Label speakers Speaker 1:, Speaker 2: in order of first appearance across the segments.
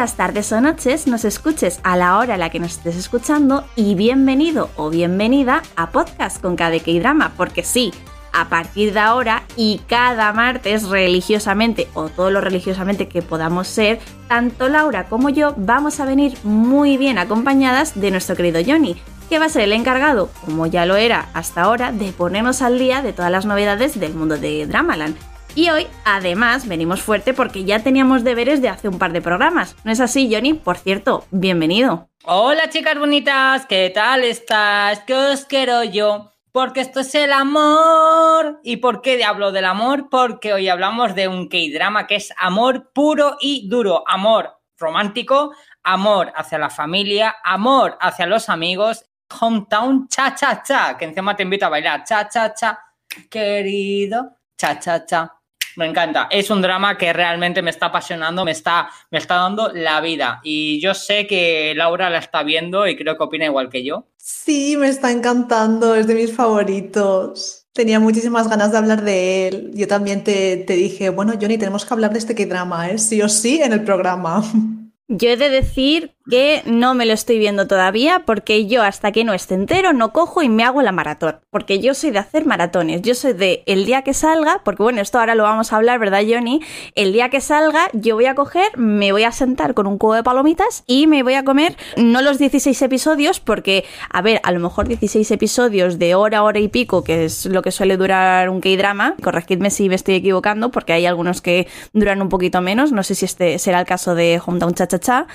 Speaker 1: Días, tardes o noches, nos escuches a la hora a la que nos estés escuchando y bienvenido o bienvenida a Podcast con KDK Drama, porque sí, a partir de ahora y cada martes religiosamente o todo lo religiosamente que podamos ser, tanto Laura como yo vamos a venir muy bien acompañadas de nuestro querido Johnny, que va a ser el encargado, como ya lo era hasta ahora, de ponernos al día de todas las novedades del mundo de Dramaland. Y hoy, además, venimos fuerte porque ya teníamos deberes de hace un par de programas. ¿No es así, Johnny? Por cierto, bienvenido.
Speaker 2: Hola, chicas bonitas, ¿qué tal estás? ¿Qué os quiero yo? Porque esto es el amor. ¿Y por qué hablo del amor? Porque hoy hablamos de un K-drama que es amor puro y duro. Amor romántico, amor hacia la familia, amor hacia los amigos. Hometown cha cha cha, que encima te invito a bailar. Cha cha cha, querido. Cha cha cha. Me encanta. Es un drama que realmente me está apasionando, me está, me está dando la vida. Y yo sé que Laura la está viendo y creo que opina igual que yo.
Speaker 3: Sí, me está encantando, es de mis favoritos. Tenía muchísimas ganas de hablar de él. Yo también te, te dije, bueno, Johnny, tenemos que hablar de este K-drama, ¿eh? sí o sí, en el programa.
Speaker 1: Yo he de decir que no me lo estoy viendo todavía porque yo hasta que no esté entero no cojo y me hago la maratón. Porque yo soy de hacer maratones. Yo soy de el día que salga, porque bueno, esto ahora lo vamos a hablar, ¿verdad, Johnny? El día que salga yo voy a coger, me voy a sentar con un cubo de palomitas y me voy a comer no los 16 episodios porque, a ver, a lo mejor 16 episodios de hora, hora y pico, que es lo que suele durar un K-drama. Corregidme si me estoy equivocando porque hay algunos que duran un poquito menos. No sé si este será el caso de Hometown Cha Cha Cha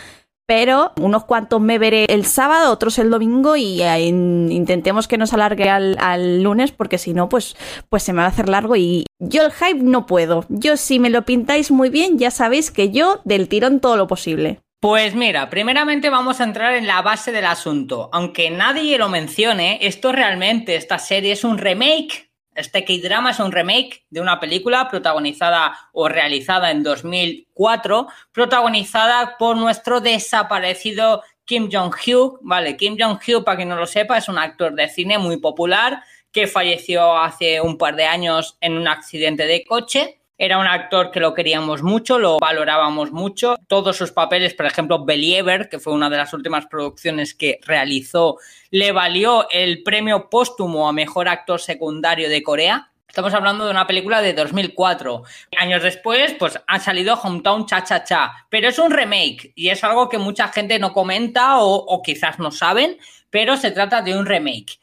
Speaker 1: pero unos cuantos me veré el sábado, otros el domingo y intentemos que no se alargue al, lunes porque si no, pues, pues se me va a hacer largo y yo el hype no puedo. Yo si me lo pintáis muy bien, ya sabéis que yo del tirón todo lo posible.
Speaker 2: Pues mira, primeramente vamos a entrar en la base del asunto. Aunque nadie lo mencione, esto realmente, esta serie es un remake este K-drama es un remake de una película protagonizada o realizada en 2004, protagonizada por nuestro desaparecido Kim Jong-hyuk. Vale, Kim Jong-hyuk, para quien no lo sepa, es un actor de cine muy popular que falleció hace un par de años en un accidente de coche. Era un actor que lo queríamos mucho, lo valorábamos mucho. Todos sus papeles, por ejemplo, Believer, que fue una de las últimas producciones que realizó, le valió el premio póstumo a mejor actor secundario de Corea. Estamos hablando de una película de 2004. Años después, pues ha salido Hometown Cha Cha Cha, pero es un remake y es algo que mucha gente no comenta o, o quizás no saben, pero se trata de un remake.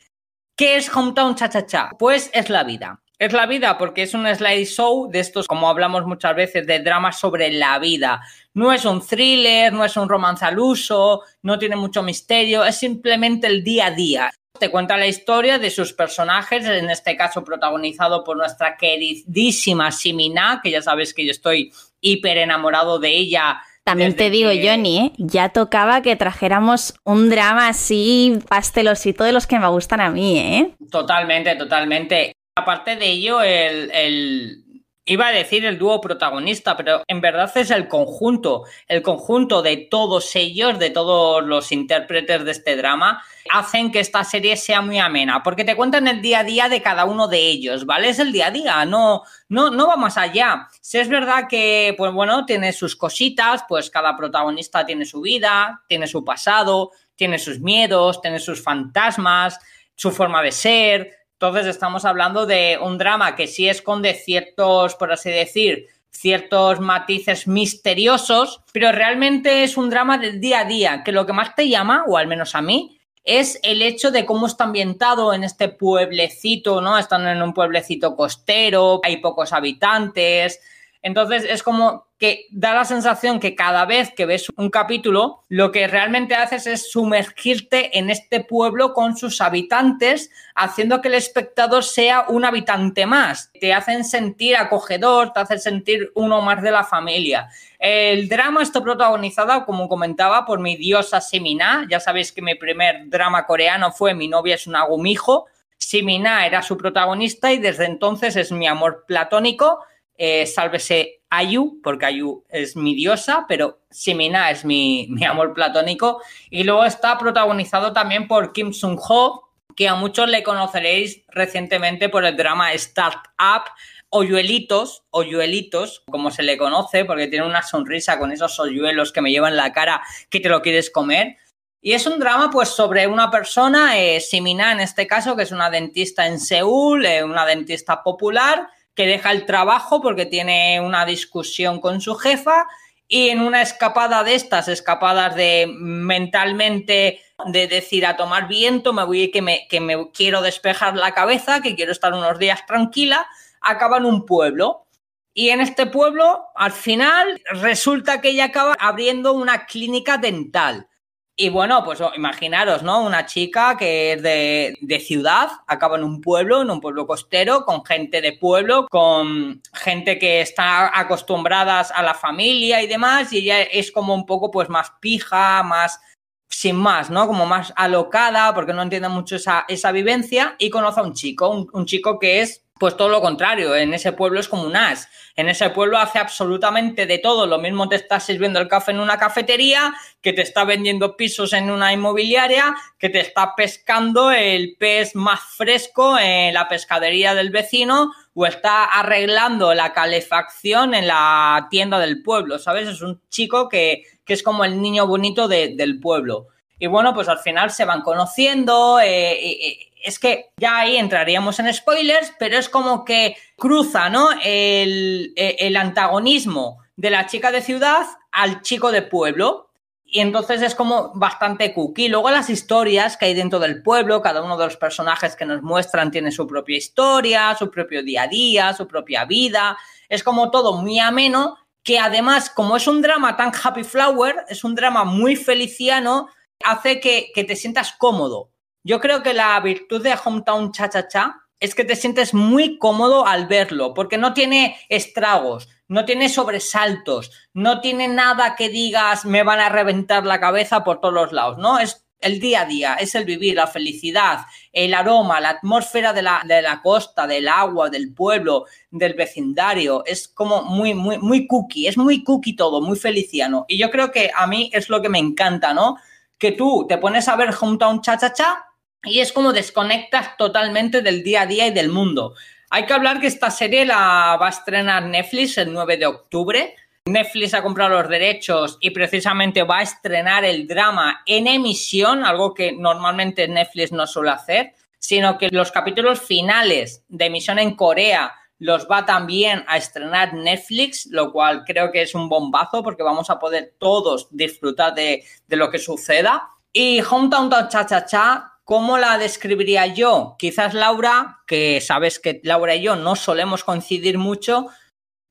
Speaker 2: ¿Qué es Hometown Cha Cha Cha? Pues es la vida. Es la vida porque es un slide show de estos, como hablamos muchas veces, de dramas sobre la vida. No es un thriller, no es un romance al uso, no tiene mucho misterio, es simplemente el día a día. Te cuenta la historia de sus personajes, en este caso protagonizado por nuestra queridísima Simina, que ya sabes que yo estoy hiper enamorado de ella
Speaker 1: también te digo, Johnny, ¿eh? ya tocaba que trajéramos un drama así pastelosito de los que me gustan a mí, ¿eh?
Speaker 2: Totalmente, totalmente. Aparte de ello, el, Iba a decir el dúo protagonista, pero en verdad es el conjunto, el conjunto de todos ellos, de todos los intérpretes de este drama, hacen que esta serie sea muy amena, porque te cuentan el día a día de cada uno de ellos, ¿vale? Es el día a día, no, no, no va más allá. Si es verdad que, pues bueno, tiene sus cositas, pues cada protagonista tiene su vida, tiene su pasado, tiene sus miedos, tiene sus fantasmas, su forma de ser, entonces estamos hablando de un drama que sí esconde ciertos, por así decir, ciertos matices misteriosos, pero realmente es un drama del día a día, que lo que más te llama, o al menos a mí, es el hecho de cómo está ambientado en este pueblecito, ¿no? Están en un pueblecito costero, hay pocos habitantes, entonces es como que da la sensación que cada vez que ves un capítulo, lo que realmente haces es sumergirte en este pueblo con sus habitantes, haciendo que el espectador sea un habitante más. Te hacen sentir acogedor, te hacen sentir uno más de la familia. El drama está protagonizado, como comentaba, por mi diosa Simina. Ya sabéis que mi primer drama coreano fue Mi novia es un agumijo. Simina era su protagonista y desde entonces es mi amor platónico eh, sálvese Ayu, porque Ayu es mi diosa, pero Simina es mi, mi, amor platónico. Y luego está protagonizado también por Kim Sung-ho, que a muchos le conoceréis recientemente por el drama Startup hoyuelitos, hoyuelitos, como se le conoce, porque tiene una sonrisa con esos hoyuelos que me llevan la cara que te lo quieres comer. Y es un drama, pues, sobre una persona, eh, en este caso, que es una dentista en Seúl, eh, una dentista popular, que deja el trabajo porque tiene una discusión con su jefa y en una escapada de estas, escapadas de mentalmente, de decir a tomar viento, me voy que me, que me quiero despejar la cabeza, que quiero estar unos días tranquila, acaba en un pueblo. Y en este pueblo, al final, resulta que ella acaba abriendo una clínica dental. Y bueno, pues imaginaros, ¿no? Una chica que es de, de, ciudad, acaba en un pueblo, en un pueblo costero, con gente de pueblo, con gente que está acostumbradas a la familia y demás, y ella es como un poco pues más pija, más sin más, ¿no? Como más alocada, porque no entiende mucho esa, esa vivencia, y conoce a un chico, un chico que es pues todo lo contrario, en ese pueblo es como un as. En ese pueblo hace absolutamente de todo. Lo mismo te estás sirviendo el café en una cafetería, que te está vendiendo pisos en una inmobiliaria, que te está pescando el pez más fresco en la pescadería del vecino o está arreglando la calefacción en la tienda del pueblo, ¿sabes? Es un chico que, que es como el niño bonito de, del pueblo. Y bueno, pues al final se van conociendo. Eh, es que ya ahí entraríamos en spoilers, pero es como que cruza, ¿no? El, el, antagonismo de la chica de ciudad al chico de pueblo. Y entonces es como bastante cookie. Luego las historias que hay dentro del pueblo, cada uno de los personajes que nos muestran tiene su propia historia, su propio día a día, su propia vida. Es como todo muy ameno, que además, como es un drama tan happy flower, es un drama muy feliciano, hace que, que te sientas cómodo yo creo que la virtud de Hometown Cha Cha Cha es que te sientes muy cómodo al verlo, porque no tiene estragos, no tiene sobresaltos, no tiene nada que digas me van a reventar la cabeza por todos los lados, ¿no? Es el día a día, es el vivir, la felicidad, el aroma, la atmósfera de la, de la costa, del agua, del pueblo, del vecindario. Es como muy, muy, muy cookie, es muy cookie todo, muy feliciano. Y yo creo que a mí es lo que me encanta, ¿no? Que tú te pones a ver Hometown Cha Cha Cha y es como desconectas totalmente del día a día y del mundo. Hay que hablar que esta serie la va a estrenar Netflix el 9 de octubre. Netflix ha comprado los derechos y precisamente va a estrenar el drama en emisión, algo que normalmente Netflix no suele hacer, sino que los capítulos finales de emisión en Corea los va también a estrenar Netflix, lo cual creo que es un bombazo porque vamos a poder todos disfrutar de, de lo que suceda. Y Hometown Cha Cha Cha ¿Cómo la describiría yo? Quizás Laura, que sabes que Laura y yo no solemos coincidir mucho,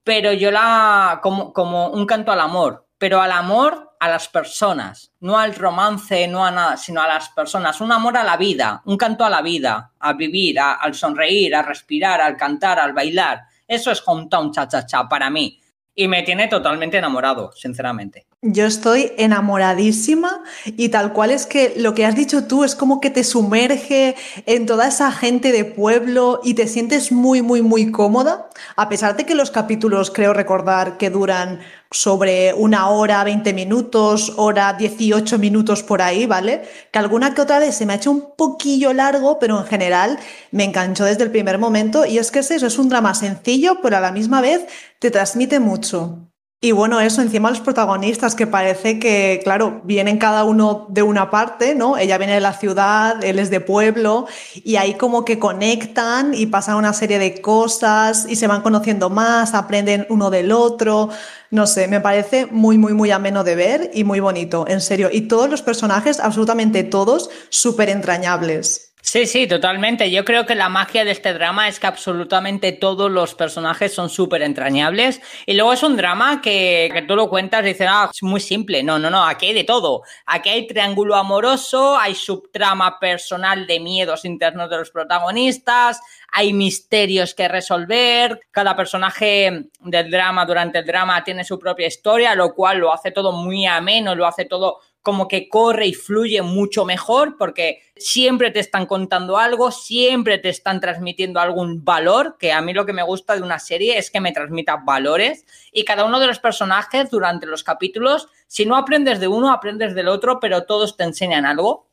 Speaker 2: pero yo la como, como un canto al amor, pero al amor a las personas, no al romance, no a nada, sino a las personas, un amor a la vida, un canto a la vida, a vivir, a, al sonreír, a respirar, al cantar, al bailar. Eso es hometown cha cha cha para mí y me tiene totalmente enamorado, sinceramente.
Speaker 3: Yo estoy enamoradísima y tal cual es que lo que has dicho tú es como que te sumerge en toda esa gente de pueblo y te sientes muy, muy, muy cómoda, a pesar de que los capítulos creo recordar que duran sobre una hora, 20 minutos, hora 18 minutos por ahí, ¿vale? Que alguna que otra vez se me ha hecho un poquillo largo, pero en general me enganchó desde el primer momento y es que es eso, es un drama sencillo, pero a la misma vez te transmite mucho. Y bueno, eso encima los protagonistas, que parece que, claro, vienen cada uno de una parte, ¿no? Ella viene de la ciudad, él es de pueblo, y ahí como que conectan y pasan una serie de cosas y se van conociendo más, aprenden uno del otro. No sé, me parece muy, muy, muy ameno de ver y muy bonito, en serio. Y todos los personajes, absolutamente todos, súper entrañables.
Speaker 2: Sí, sí, totalmente. Yo creo que la magia de este drama es que absolutamente todos los personajes son súper entrañables. Y luego es un drama que, que, tú lo cuentas y dices, ah, es muy simple. No, no, no, aquí hay de todo. Aquí hay triángulo amoroso, hay subtrama personal de miedos internos de los protagonistas, hay misterios que resolver. Cada personaje del drama durante el drama tiene su propia historia, lo cual lo hace todo muy ameno, lo hace todo como que corre y fluye mucho mejor porque siempre te están contando algo, siempre te están transmitiendo algún valor, que a mí lo que me gusta de una serie es que me transmita valores y cada uno de los personajes durante los capítulos, si no aprendes de uno, aprendes del otro, pero todos te enseñan algo.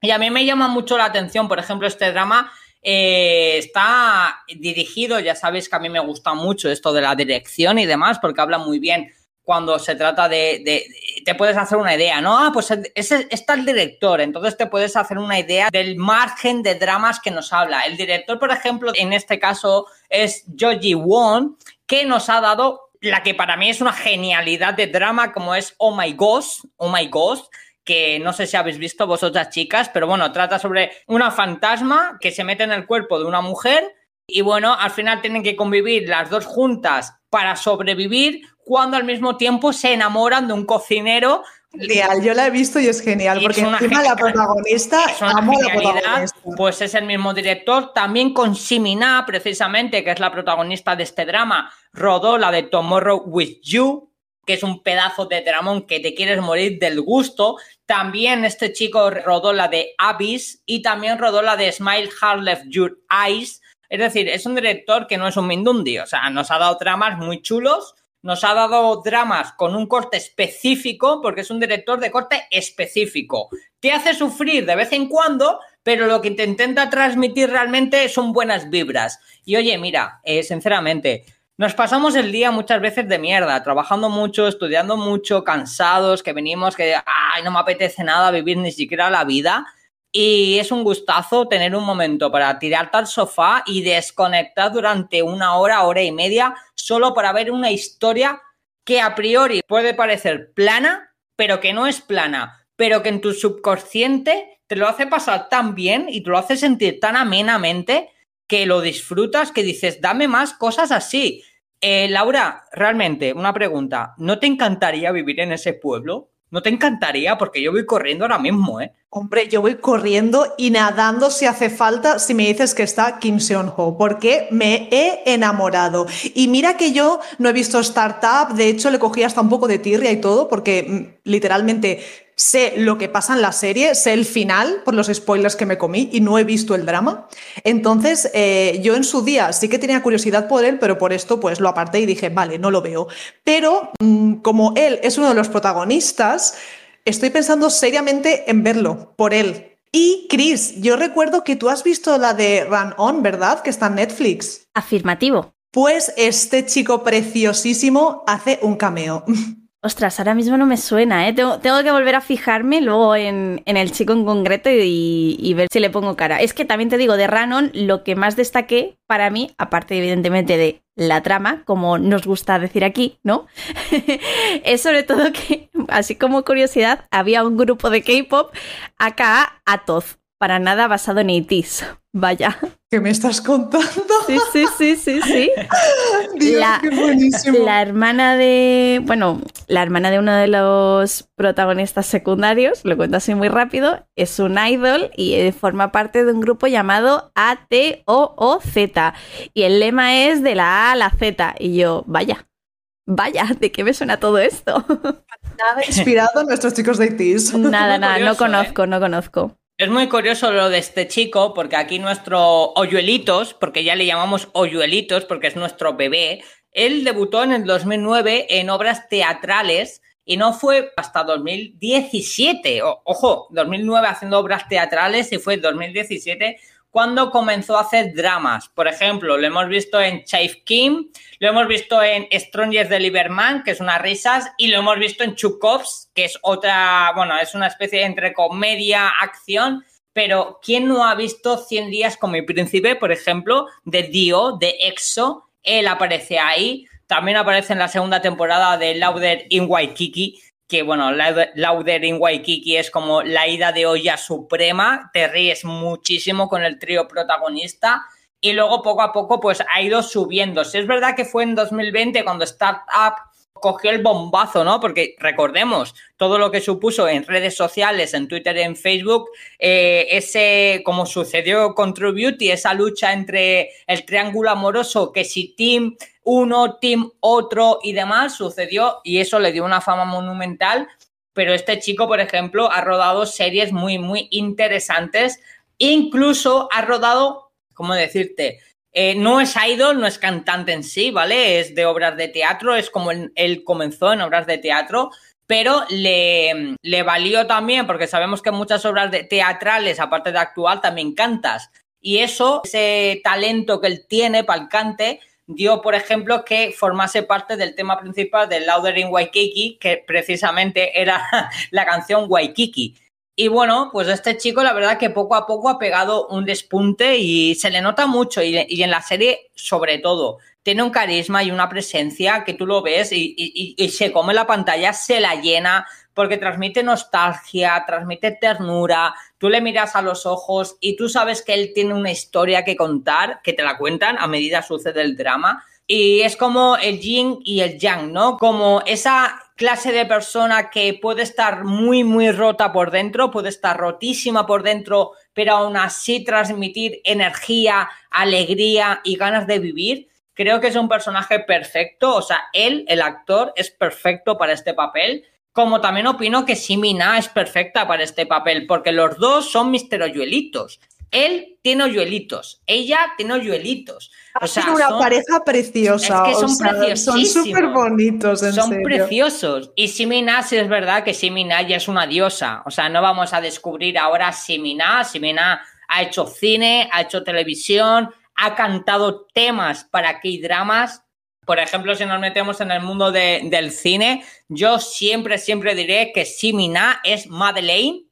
Speaker 2: Y a mí me llama mucho la atención, por ejemplo, este drama eh, está dirigido, ya sabéis que a mí me gusta mucho esto de la dirección y demás, porque habla muy bien cuando se trata de, te puedes hacer una idea, ¿no? Ah, pues ese, está el director, entonces te puedes hacer una idea del margen de dramas que nos habla. El director, por ejemplo, en este caso es Joji Won, que nos ha dado la que para mí es una genialidad de drama como es Oh My Ghost, Oh My Ghost, que no sé si habéis visto vosotras chicas, pero bueno, trata sobre una fantasma que se mete en el cuerpo de una mujer y bueno, al final tienen que convivir las dos juntas para sobrevivir cuando al mismo tiempo se enamoran de un cocinero.
Speaker 3: Genial, yo la he visto y es genial, porque encima la protagonista, amo la protagonista.
Speaker 2: Pues es el mismo director, también con Simina, precisamente, que es la protagonista de este drama, rodó la de Tomorrow with You, que es un pedazo de dramón que te quieres morir del gusto. También este chico rodó la de Abyss y también rodó la de Smile Hard Left Your Eyes. Es decir, es un director que no es un Mindundi, o sea, nos ha dado dramas muy chulos nos ha dado dramas con un corte específico, porque es un director de corte específico. Te hace sufrir de vez en cuando, pero lo que te intenta transmitir realmente son buenas vibras. Y oye, mira, eh, sinceramente, nos pasamos el día muchas veces de mierda, trabajando mucho, estudiando mucho, cansados, que venimos, que, ay, no me apetece nada vivir ni siquiera la vida. Y es un gustazo tener un momento para tirarte al sofá y desconectar durante una hora, hora y media, solo para ver una historia que a priori puede parecer plana, pero que no es plana, pero que en tu subconsciente te lo hace pasar tan bien y te lo hace sentir tan amenamente que lo disfrutas, que dices, dame más cosas así. Eh, Laura, realmente, una pregunta, ¿no te encantaría vivir en ese pueblo? ¿No te encantaría? Porque yo voy corriendo ahora mismo, ¿eh?
Speaker 3: Hombre, yo voy corriendo y nadando si hace falta si me dices que está Kim Seon-ho, porque me he enamorado. Y mira que yo no he visto Startup, de hecho le cogí hasta un poco de tirria y todo, porque mm, literalmente sé lo que pasa en la serie, sé el final por los spoilers que me comí y no he visto el drama. Entonces, eh, yo en su día sí que tenía curiosidad por él, pero por esto pues lo aparté y dije, vale, no lo veo. Pero mm, como él es uno de los protagonistas, estoy pensando seriamente en verlo, por él. Y Chris, yo recuerdo que tú has visto la de Run On, ¿verdad? Que está en Netflix.
Speaker 1: Afirmativo.
Speaker 3: Pues este chico preciosísimo hace un cameo.
Speaker 1: Ostras, ahora mismo no me suena, ¿eh? Tengo, que volver a fijarme luego en, el chico en concreto y, ver si le pongo cara. Es que también te digo, de Ranon, lo que más destaqué para mí, aparte evidentemente de la trama, como nos gusta decir aquí, ¿no? es sobre todo que, así como curiosidad, había un grupo de K-pop acá, Atoz, para nada basado en 80 Vaya.
Speaker 3: ¿Qué me estás contando?
Speaker 1: Sí, sí, sí, sí, sí.
Speaker 3: la, qué buenísimo.
Speaker 1: La hermana de, bueno, la hermana de uno de los protagonistas secundarios, lo cuento así muy rápido, es un idol y eh, forma parte de un grupo llamado A-T-O-O-Z. Y el lema es de la A a la Z. Y yo, vaya, vaya, ¿de qué me suena todo esto?
Speaker 3: Nada inspirado en nuestros chicos de ITIS.
Speaker 1: Nada, nada, no conozco, ¿eh? no conozco.
Speaker 2: Es muy curioso lo de este chico, porque aquí nuestro Oyuelitos, porque ya le llamamos Oyuelitos, porque es nuestro bebé, él debutó en el 2009 en obras teatrales y no fue hasta 2017. ojo, 2009 haciendo obras teatrales y fue 2017 cuando comenzó a hacer dramas. Por ejemplo, lo hemos visto en Chief Kim, lo hemos visto en Strangers de Liberman, que es unas risas, y lo hemos visto en Chukovs, que es otra, bueno, es una especie entre comedia, acción, pero ¿quién no ha visto 100 días con mi príncipe, por ejemplo, de Dio, de EXO? Él aparece ahí. También aparece en la segunda temporada de Lauder in Waikiki, que bueno, Lauder in Waikiki es como la ida de olla suprema, te ríes muchísimo con el trío protagonista y luego poco a poco pues ha ido subiendo. Si es verdad que fue en 2020 cuando Startup cogió el bombazo, ¿no? Porque recordemos todo lo que supuso en redes sociales, en Twitter en Facebook, eh, ese, como sucedió con True Beauty, esa lucha entre el triángulo amoroso, que si Tim uno, team otro y demás, sucedió y eso le dio una fama monumental. Pero este chico, por ejemplo, ha rodado series muy, muy interesantes. Incluso ha rodado, ¿cómo decirte? Eh, no es idol, no es cantante en sí, ¿vale? Es de obras de teatro, es como él, comenzó en obras de teatro. pero le, valió también, porque sabemos que muchas obras de teatrales, aparte de actual, también cantas. Y eso, ese talento que él tiene para el cante, dio, por ejemplo, que formase parte del tema principal de Louder in Waikiki, que precisamente era la canción Waikiki. Y bueno, pues este chico la verdad que poco a poco ha pegado un despunte y se le nota mucho y, en la serie sobre todo. Tiene un carisma y una presencia que tú lo ves y, y se come la pantalla, se la llena porque transmite nostalgia, transmite ternura, tú le miras a los ojos y tú sabes que él tiene una historia que contar, que te la cuentan a medida sucede el drama. Y es como el yin y el yang, ¿no? Como esa clase de persona que puede estar muy, muy rota por dentro, puede estar rotísima por dentro, pero aún así transmitir energía, alegría y ganas de vivir. Creo que es un personaje perfecto, o sea, él, el actor, es perfecto para este papel. Como también opino que Simina es perfecta para este papel, porque los dos son Mister Oyuelitos. Él tiene hoyuelitos, ella tiene hoyuelitos.
Speaker 3: O sea, una pareja preciosa.
Speaker 2: Es que son preciosos.
Speaker 3: Son súper bonitos, en
Speaker 2: Son preciosos. Y Simina, sí es verdad que Simina ya es una diosa. O sea, no vamos a descubrir ahora Simina. Simina ha hecho cine, ha hecho televisión, ha cantado temas para K-dramas. Por ejemplo, si nos metemos en el mundo del cine, yo siempre, siempre diré que Simina es Madeleine.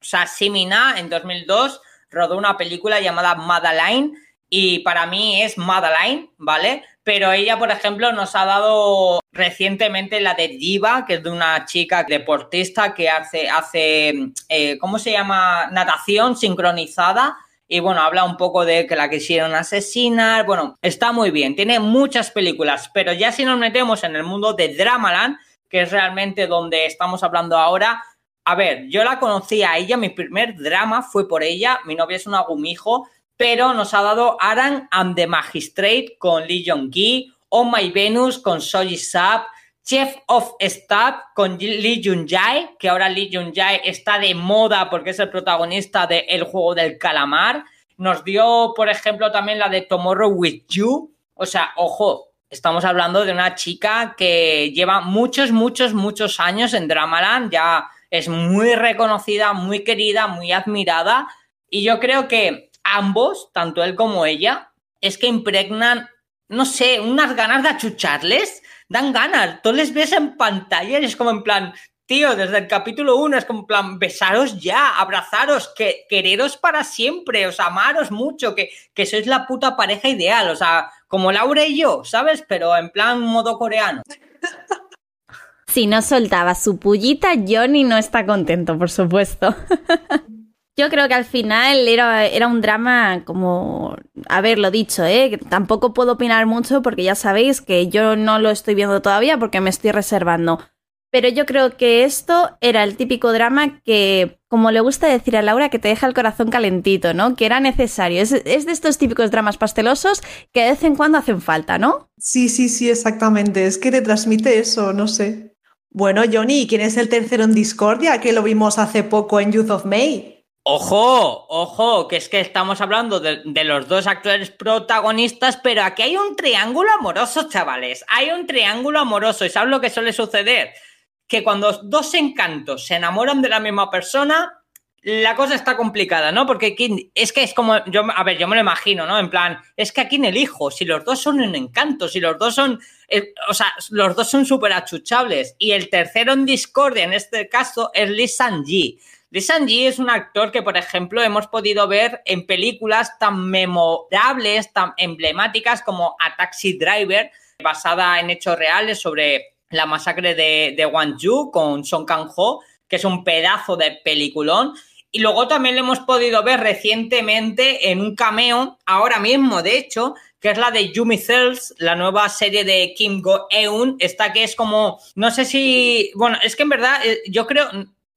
Speaker 2: O sea, Simina en 2002 rodó una película llamada Madeline y para mí es Madeline, ¿vale? Pero ella, por ejemplo, nos ha dado recientemente la de Diva, que es de una chica deportista que hace, hace eh, ¿cómo se llama? Natación sincronizada. Y bueno, habla un poco de que la quisieron asesinar. Bueno, está muy bien, tiene muchas películas, pero ya si nos metemos en el mundo de Dramaland, que es realmente donde estamos hablando ahora, a ver, yo la conocí a ella, mi primer drama fue por ella, mi novia es una gumijo, pero nos ha dado Aran and the Magistrate con Lee Jong-gi, Oh My Venus con Soji Sap, Chef of Staff con Lee Jun-jae, que ahora Lee Jun-jae está de moda porque es el protagonista de El Juego del Calamar. Nos dio, por ejemplo, también la de Tomorrow With You. O sea, ojo, estamos hablando de una chica que lleva muchos, muchos, muchos años en Dramaland, ya es muy reconocida, muy querida, muy admirada. Y yo creo que ambos, tanto él como ella, es que impregnan, no sé, unas ganas de achucharles, dan ganas. Tú les ves en pantalla y es como en plan, tío, desde el capítulo 1 es como en plan, besaros ya, abrazaros, que, quereros para siempre, o sea, amaros mucho, que, que sois la puta pareja ideal, o sea, como Laura y yo, ¿sabes? Pero en plan modo coreano.
Speaker 1: Si no soltaba su pullita, Johnny no está contento, por supuesto. Yo creo que al final era, era, un drama como haberlo dicho, ¿eh? Tampoco puedo opinar mucho porque ya sabéis que yo no lo estoy viendo todavía porque me estoy reservando. Pero yo creo que esto era el típico drama que, como le gusta decir a Laura, que te deja el corazón calentito, ¿no? Que era necesario. Es, es de estos típicos dramas pastelosos que de vez en cuando hacen falta, ¿no?
Speaker 3: Sí, sí, sí, exactamente. Es que te transmite eso, no sé. Bueno, Johnny, ¿quién es el tercero en Discordia? Que lo vimos hace poco en Youth of May.
Speaker 2: Ojo, ojo, que es que estamos hablando de, los dos actores protagonistas, pero aquí hay un triángulo amoroso, chavales. Hay un triángulo amoroso. ¿Y sabes lo que suele suceder? Que cuando dos encantos se enamoran de la misma persona, la cosa está complicada, ¿no? Porque es que es como, yo, a ver, yo me lo imagino, ¿no? En plan, es que aquí en el hijo, si los dos son un encanto, si los dos son, eh, o sea, los dos son súper achuchables. Y el tercero en discordia, en este caso, es Lee Sang-ji. Lee Sang-ji es un actor que, por ejemplo, hemos podido ver en películas tan memorables, tan emblemáticas como A Taxi Driver, basada en hechos reales sobre la masacre de, de con Song Kang-ho, que es un pedazo de peliculón. Y luego también lo hemos podido ver recientemente en un cameo, ahora mismo, de hecho, que es la de Yumi Cells, la nueva serie de Kim Go-eun. Esta que es como, no sé si, bueno, es que en verdad eh, yo creo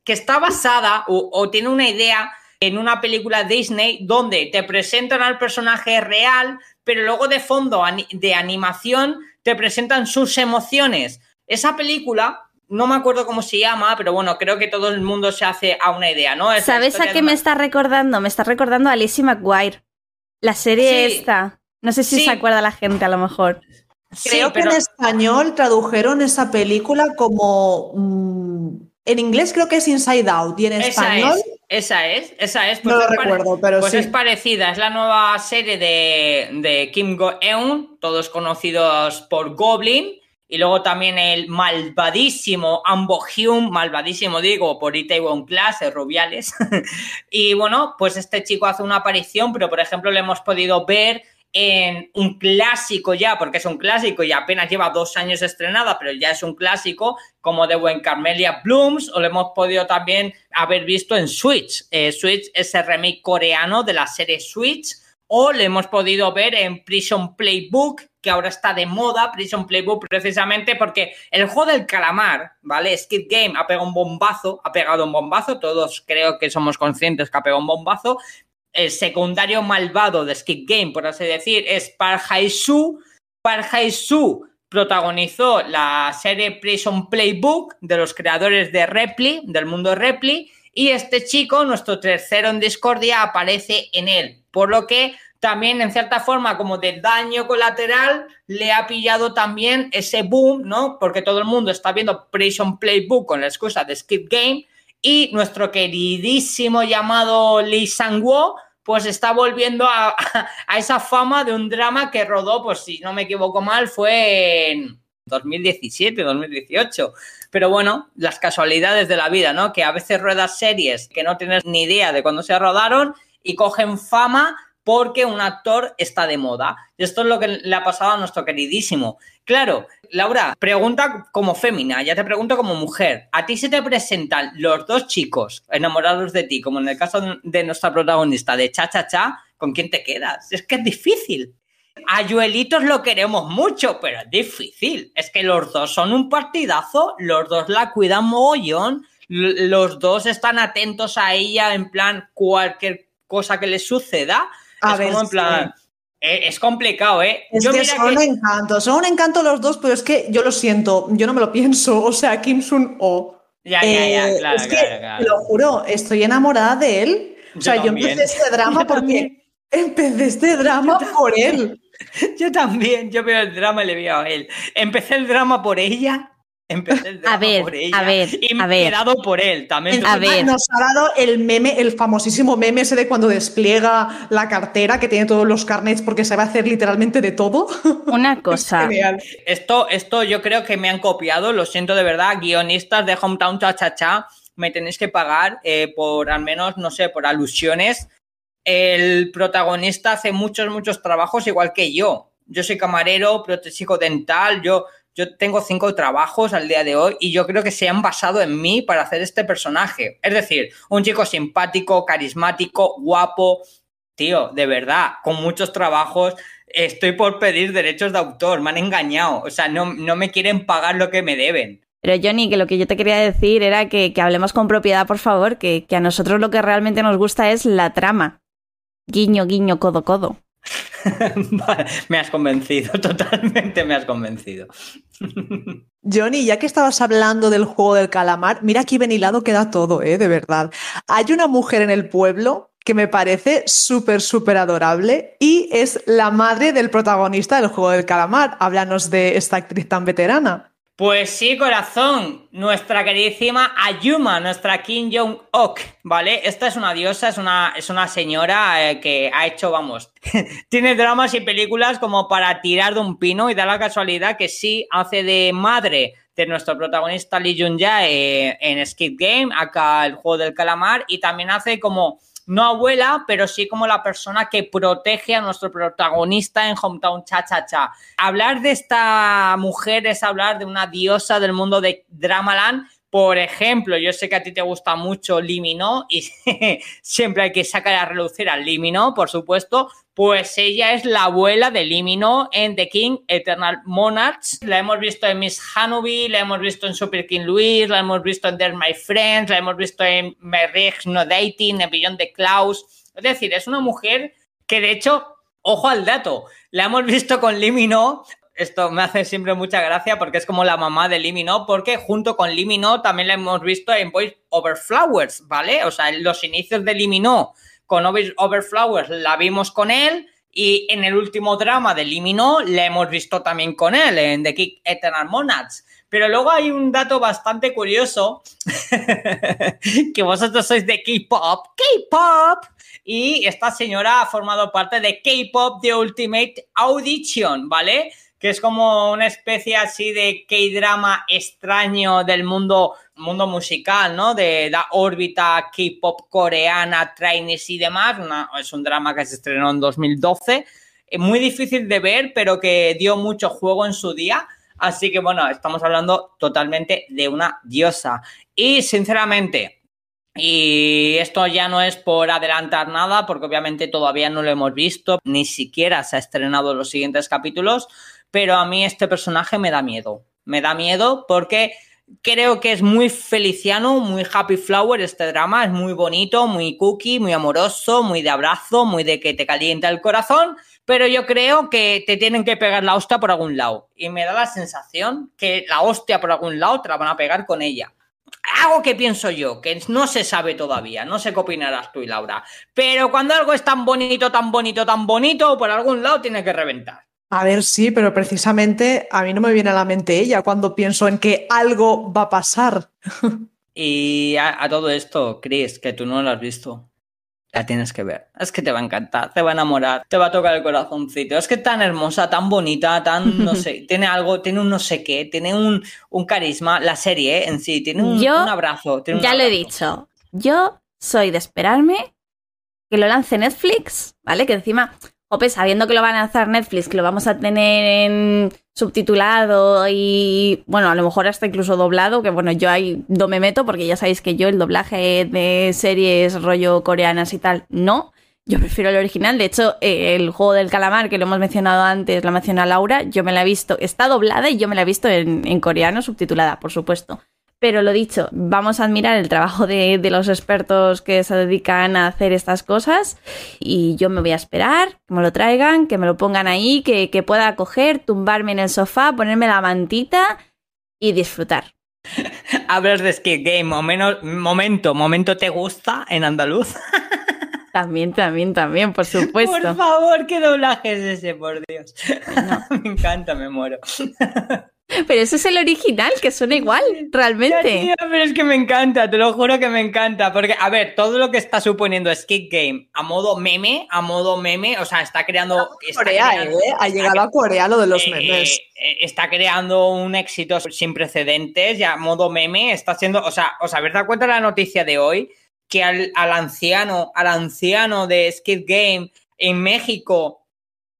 Speaker 2: que está basada o, tiene una idea en una película Disney donde te presentan al personaje real, pero luego de fondo de animación te presentan sus emociones. Esa película no me acuerdo cómo se llama, pero bueno, creo que todo el mundo se hace a una idea, ¿no?
Speaker 1: ¿Sabes a qué me está recordando? Me está recordando a Lizzie McGuire. La serie esta. No sé si se acuerda la gente, a lo mejor.
Speaker 3: Creo que en español tradujeron esa película como. Mm, En inglés creo que es Inside Out y en
Speaker 2: Esa
Speaker 3: español.
Speaker 2: es, esa es, esa es.
Speaker 3: No lo
Speaker 2: es
Speaker 3: recuerdo, pero
Speaker 2: pues
Speaker 3: sí.
Speaker 2: es parecida, es la nueva serie de, de Kim Go-eun, todos conocidos por Goblin, y luego también el malvadísimo Ambo Hyun, malvadísimo digo, por Itaewon Class, Rubiales. y bueno, pues este chico hace una aparición, pero por ejemplo le hemos podido ver en un clásico ya, porque es un clásico y apenas lleva dos años estrenada, pero ya es un clásico, como de Buen Carmelia Blooms, o lo hemos podido también haber visto en Switch. Eh, Switch es el remake coreano de la serie Switch, o lo hemos podido ver en Prison Playbook, ahora está de moda, Prison Playbook, precisamente porque el juego del calamar, ¿vale? Skid Game ha pegado un bombazo, ha pegado un bombazo, todos creo que somos conscientes que ha pegado un bombazo, el secundario malvado de Skid Game, por así decir, es. Park Hae-soo protagonizó la serie Prison Playbook de los creadores de Repli, del mundo Repli, y este chico, nuestro tercero en discordia, aparece en él, por lo que también en cierta forma como de daño colateral le ha pillado también ese boom, ¿no? Porque todo el mundo está viendo Prison Playbook con la excusa de Skid Game y nuestro queridísimo llamado Lee Sang-woo pues está volviendo a, a, esa fama de un drama que rodó, pues si no me equivoco mal, fue en 2017, 2018. Pero bueno, las casualidades de la vida, ¿no? Que a veces ruedas series que no tienes ni idea de cuándo se rodaron y cogen fama porque un actor está de moda. Esto es lo que le ha pasado a nuestro queridísimo. Claro, Laura, pregunta como fémina, ya te pregunto como mujer. ¿A ti se te presentan los dos chicos enamorados de ti, como en el caso de nuestra protagonista de Cha Cha Cha? ¿Con quién te quedas? Es que es difícil. A Joelitos lo queremos mucho, pero es difícil. Es que los dos son un partidazo, los dos la cuidan mogollón, los dos están atentos a ella en plan cualquier cosa que les suceda.
Speaker 3: A
Speaker 2: es
Speaker 3: ver,
Speaker 2: como en plan.
Speaker 3: sí.
Speaker 2: Es complicado, ¿eh?
Speaker 3: Es
Speaker 2: Yo
Speaker 3: que
Speaker 2: mira
Speaker 3: son un encanto, son un encanto los dos, pero es que yo lo siento, yo no me lo pienso. O sea, Kim Sun O.
Speaker 2: Ya, ya, ya,
Speaker 3: Eh,
Speaker 2: claro,
Speaker 3: es que,
Speaker 2: claro, claro.
Speaker 3: te lo juro, estoy enamorada de él. O sea, yo, empecé este drama
Speaker 2: Yo
Speaker 3: porque
Speaker 2: también.
Speaker 3: empecé este drama por él.
Speaker 2: Yo también, yo veo el drama y le veo a él. Empecé el drama por ella. Drama
Speaker 1: ver,
Speaker 2: por ella.
Speaker 1: a ver,
Speaker 2: y me
Speaker 1: a
Speaker 2: he
Speaker 1: ver.
Speaker 2: quedado por él también.
Speaker 1: A ver.
Speaker 3: Nos ha dado el meme, el famosísimo meme ese de cuando despliega la cartera que tiene todos los carnets porque sabe hacer literalmente de todo.
Speaker 1: Una cosa.
Speaker 2: Esto, esto yo creo que me han copiado, lo siento de verdad, guionistas de Hometown Cha Cha Cha, me tenéis que pagar eh, por al menos, no sé, por alusiones. El protagonista hace muchos, muchos trabajos igual que yo. Yo soy camarero, protésico dental, yo, yo tengo cinco trabajos al día de hoy y yo creo que se han basado en mí para hacer este personaje. Es decir, un chico simpático, carismático, guapo, tío, de verdad, con muchos trabajos, estoy por pedir derechos de autor, me han engañado, o sea, no, no me quieren pagar lo que me deben.
Speaker 1: Pero Johnny, que lo que yo te quería decir era que, que hablemos con propiedad, por favor, que, que a nosotros lo que realmente nos gusta es la trama. Guiño, guiño, codo, codo.
Speaker 2: Me has convencido, totalmente me has convencido.
Speaker 3: Johnny, ya que estabas hablando del juego del calamar, mira aquí bien hilado queda todo, ¿eh? De verdad. Hay una mujer en el pueblo que me parece súper, súper adorable y es la madre del protagonista del juego del calamar. Háblanos de esta actriz tan veterana.
Speaker 2: Pues sí, corazón, nuestra queridísima Ayuma, nuestra Kim Jong-ok, ¿vale? Esta es una diosa, es una, es una señora eh, que ha hecho, vamos, tiene dramas y películas como para tirar de un pino y da la casualidad que sí hace de madre de nuestro protagonista Lee Jun-jae eh, en Skid Game, acá el juego del calamar, y también hace como no abuela, pero sí como la persona que protege a nuestro protagonista en Hometown Cha Cha Cha. Hablar de esta mujer es hablar de una diosa del mundo de Dramaland. Por ejemplo, yo sé que a ti te gusta mucho Limino y siempre hay que sacar a relucir al Limino, por supuesto. Pues ella es la abuela de Limino en The King Eternal Monarchs. La hemos visto en Miss Hanubi, la hemos visto en Super King Louis, la hemos visto en They're My Friends, la hemos visto en Merrick No Dating, en Beyond the Klaus. Es decir, es una mujer que de hecho, ojo al dato, la hemos visto con Limino. Esto me hace siempre mucha gracia porque es como la mamá de Limino, porque junto con Limino también la hemos visto en Boys Over Flowers, ¿vale? O sea, en los inicios de Limino con Over Flowers la vimos con él Y en el último drama de Limino le hemos visto también con él, en The Kick Eternal Monarchs. Pero luego hay un dato bastante curioso, que vosotros sois de K-Pop, K-Pop, y esta señora ha formado parte de K-Pop The Ultimate Audition, ¿vale? Que es como una especie así de K-drama extraño del mundo, mundo musical, ¿no? De la órbita K-pop coreana, trainees y demás. es un drama que se estrenó en 2012. Muy difícil de ver, pero que dio mucho juego en su día. Así que bueno, estamos hablando totalmente de una diosa. Y sinceramente, y esto ya no es por adelantar nada, porque obviamente todavía no lo hemos visto, ni siquiera se ha estrenado los siguientes capítulos, pero a mí este personaje me da miedo. Me da miedo porque creo que es muy feliciano, muy happy flower este drama, es muy bonito, muy cookie, muy amoroso, muy de abrazo, muy de que te calienta el corazón, pero yo creo que te tienen que pegar la hostia por algún lado. Y me da la sensación que la hostia por algún lado te la van a pegar con ella. Algo que pienso yo, que no se sabe todavía, no sé qué opinarás tú y Laura. Pero cuando algo es tan bonito, tan bonito, tan bonito, por algún lado tiene que reventar.
Speaker 3: A ver, sí, pero precisamente a mí no me viene a la mente ella cuando pienso en que algo va a pasar.
Speaker 2: y a, a todo esto, Chris, que tú no lo has visto la tienes que ver. Es que te va a encantar, te va a enamorar, te va a tocar el corazoncito. Es que tan hermosa, tan bonita, tan, no sé, tiene algo, tiene un no sé qué, tiene un, un carisma, la serie en sí, tiene un, abrazo.
Speaker 1: ya lo he dicho, yo soy de esperarme que lo lance Netflix, ¿vale? Que encima, Ope, sabiendo que lo van a lanzar Netflix, que lo vamos a tener en subtitulado y, bueno, a lo mejor hasta incluso doblado, que bueno, yo ahí no me meto porque ya sabéis que yo el doblaje de series rollo coreanas y tal, no. Yo prefiero el original. De hecho, el juego del calamar, que lo hemos mencionado antes, la menciona Laura, yo me la he visto, está doblada y yo me la he visto en coreano subtitulada, por supuesto. Pero lo dicho, vamos a admirar el trabajo de, los expertos que se dedican a hacer estas cosas y yo me voy a esperar que me lo traigan, que me lo pongan ahí, que, pueda coger, tumbarme en el sofá, ponerme la mantita y disfrutar.
Speaker 2: Hablas de Skid Game, momento, momento te gusta en andaluz.
Speaker 1: También, también, también, por supuesto.
Speaker 2: Por favor, ¿qué doblaje es ese, por Dios? me encanta, me muero.
Speaker 1: Pero ese es el original, que suena igual, realmente.
Speaker 2: pero es que me encanta, te lo juro que me encanta. Porque, a ver, todo lo que está suponiendo Skid Game a modo meme, a modo meme, o sea, está creando.
Speaker 3: Corea, ¿eh? Ha llegado a Corea lo de los eh, memes.
Speaker 2: Eh, está creando un éxito sin precedentes, ya a modo meme, está haciendo. O sea, ¿os habéis dado cuenta de la noticia de hoy? Que al, al anciano, al anciano de Skid Game en México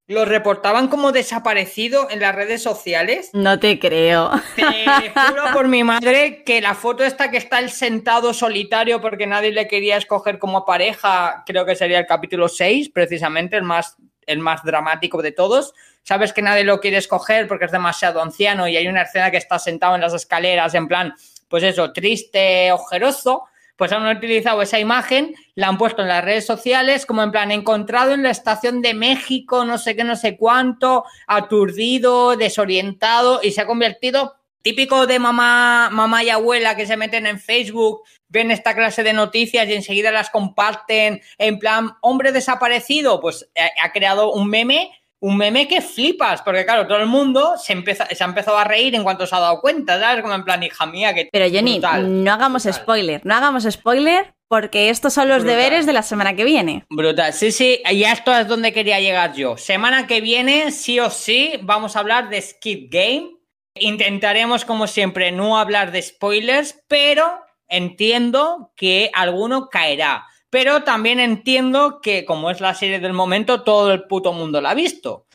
Speaker 2: lo reportaban como desaparecido en las redes sociales.
Speaker 1: No te creo.
Speaker 2: Te juro por mi madre que la foto esta que está el sentado solitario porque nadie le quería escoger como pareja, creo que sería el capítulo 6, precisamente, el más, el más dramático de todos. Sabes que nadie lo quiere escoger porque es demasiado anciano y hay una escena que está sentado en las escaleras en plan, pues eso, triste, ojeroso pues han utilizado esa imagen, la han puesto en las redes sociales como en plan encontrado en la estación de México, no sé qué, no sé cuánto, aturdido, desorientado y se ha convertido típico de mamá, mamá y abuela que se meten en Facebook, ven esta clase de noticias y enseguida las comparten en plan hombre desaparecido, pues eh, ha creado un meme un meme que flipas, porque claro, todo el mundo se, se ha empezado a reír en cuanto se ha dado cuenta, ¿sabes? Como en plan, hija mía, que...
Speaker 1: Pero Jenny, no hagamos spoiler, no hagamos spoiler porque estos son los deberes de la semana que viene.
Speaker 2: Brutal, sí, sí, y esto es donde quería llegar yo. Semana que viene, sí o sí, vamos a hablar de Skid Game. Intentaremos, como siempre, no hablar de spoilers, pero entiendo que alguno caerá. Pero también entiendo que, como es la serie del momento, todo el puto mundo la ha visto.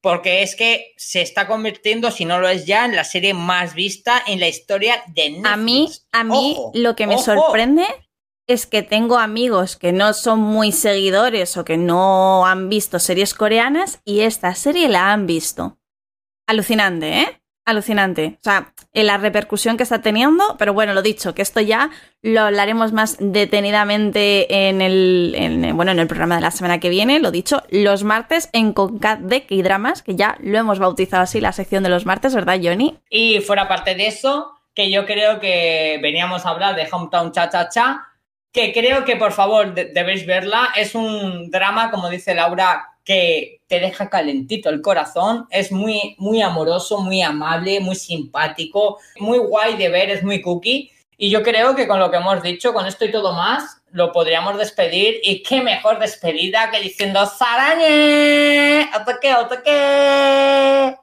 Speaker 2: Porque es que se está convirtiendo, si no lo es ya, en la serie más vista en la historia de Netflix.
Speaker 1: A mí, a mí lo que me sorprende es que tengo amigos que no son muy seguidores o que no han visto series coreanas y esta serie la han visto. Alucinante, ¿eh? Alucinante. O sea, la repercusión que está teniendo, pero bueno, lo dicho, que esto ya lo hablaremos más detenidamente en el, bueno, en el programa de la semana que viene, lo dicho, los martes en Concat de K-Dramas, que ya lo hemos bautizado así, la sección de los martes, ¿verdad, Johnny?
Speaker 2: Y fuera parte de eso, que yo creo que veníamos a hablar de Hometown Cha Cha Cha, que creo que por favor debéis verla. Es un drama, como dice Laura, que te deja calentito el corazón. Es muy, muy amoroso, muy amable, muy simpático, muy guay de ver, es muy cookie. Y yo creo que con lo que hemos dicho, con esto y todo más, lo podríamos despedir. Y qué mejor despedida que diciendo ¡Sarañe! ¡Ataque, ataque!